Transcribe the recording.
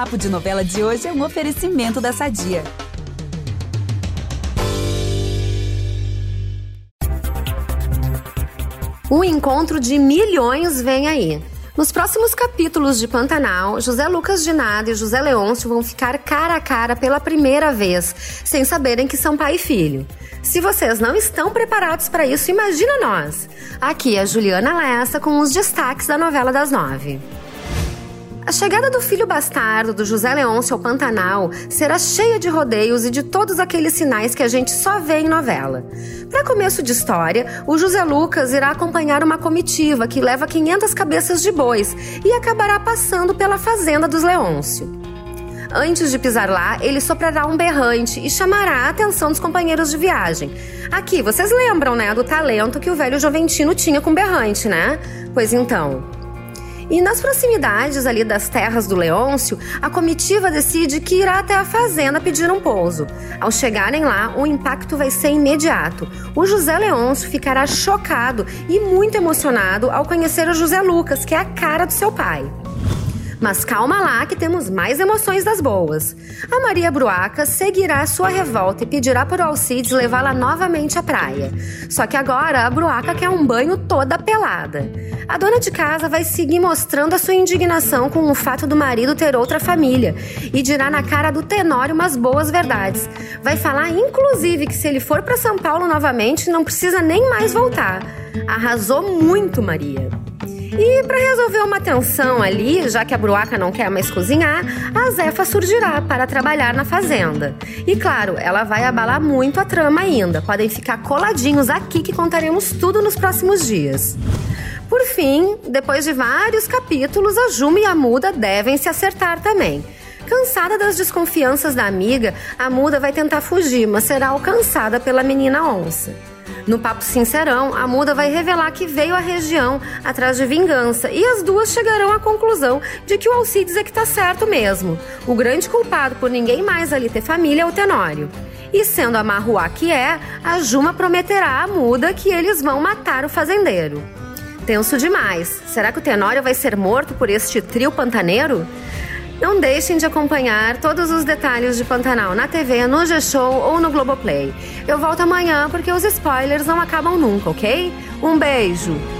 Papo de Novela de hoje é um oferecimento da Sadia. O encontro de milhões vem aí. Nos próximos capítulos de Pantanal, José Lucas de Nada e José Leôncio vão ficar cara a cara pela primeira vez, sem saberem que são pai e filho. Se vocês não estão preparados para isso, imagina nós. Aqui é Juliana Lessa com os destaques da novela das nove. A chegada do filho bastardo do José Leôncio ao Pantanal será cheia de rodeios e de todos aqueles sinais que a gente só vê em novela. Para começo de história, o José Lucas irá acompanhar uma comitiva que leva 500 cabeças de bois e acabará passando pela fazenda dos Leôncio. Antes de pisar lá, ele soprará um berrante e chamará a atenção dos companheiros de viagem. Aqui, vocês lembram, né, do talento que o velho Joventino tinha com berrante, né? Pois então, e nas proximidades ali das terras do Leôncio, a comitiva decide que irá até a fazenda pedir um pouso. Ao chegarem lá, o impacto vai ser imediato. O José Leôncio ficará chocado e muito emocionado ao conhecer o José Lucas, que é a cara do seu pai. Mas calma lá que temos mais emoções das boas. A Maria Bruaca seguirá sua revolta e pedirá para o Alcides levá-la novamente à praia. Só que agora a Bruaca quer um banho toda pelada. A dona de casa vai seguir mostrando a sua indignação com o fato do marido ter outra família e dirá na cara do Tenório umas boas verdades. Vai falar inclusive que se ele for para São Paulo novamente não precisa nem mais voltar. Arrasou muito, Maria. E para resolver uma tensão ali, já que a Bruaca não quer mais cozinhar, a Zefa surgirá para trabalhar na fazenda. E claro, ela vai abalar muito a trama ainda. Podem ficar coladinhos aqui que contaremos tudo nos próximos dias. Por fim, depois de vários capítulos, a Juma e a Muda devem se acertar também. Cansada das desconfianças da amiga, a Muda vai tentar fugir, mas será alcançada pela menina onça. No papo sincerão, a muda vai revelar que veio à região atrás de vingança e as duas chegarão à conclusão de que o Alcides é que tá certo mesmo. O grande culpado por ninguém mais ali ter família é o Tenório. E sendo a Marruá que é, a Juma prometerá à muda que eles vão matar o fazendeiro. Tenso demais. Será que o Tenório vai ser morto por este trio pantaneiro? Não deixem de acompanhar todos os detalhes de Pantanal na TV, no G-Show ou no Globoplay. Eu volto amanhã porque os spoilers não acabam nunca, ok? Um beijo!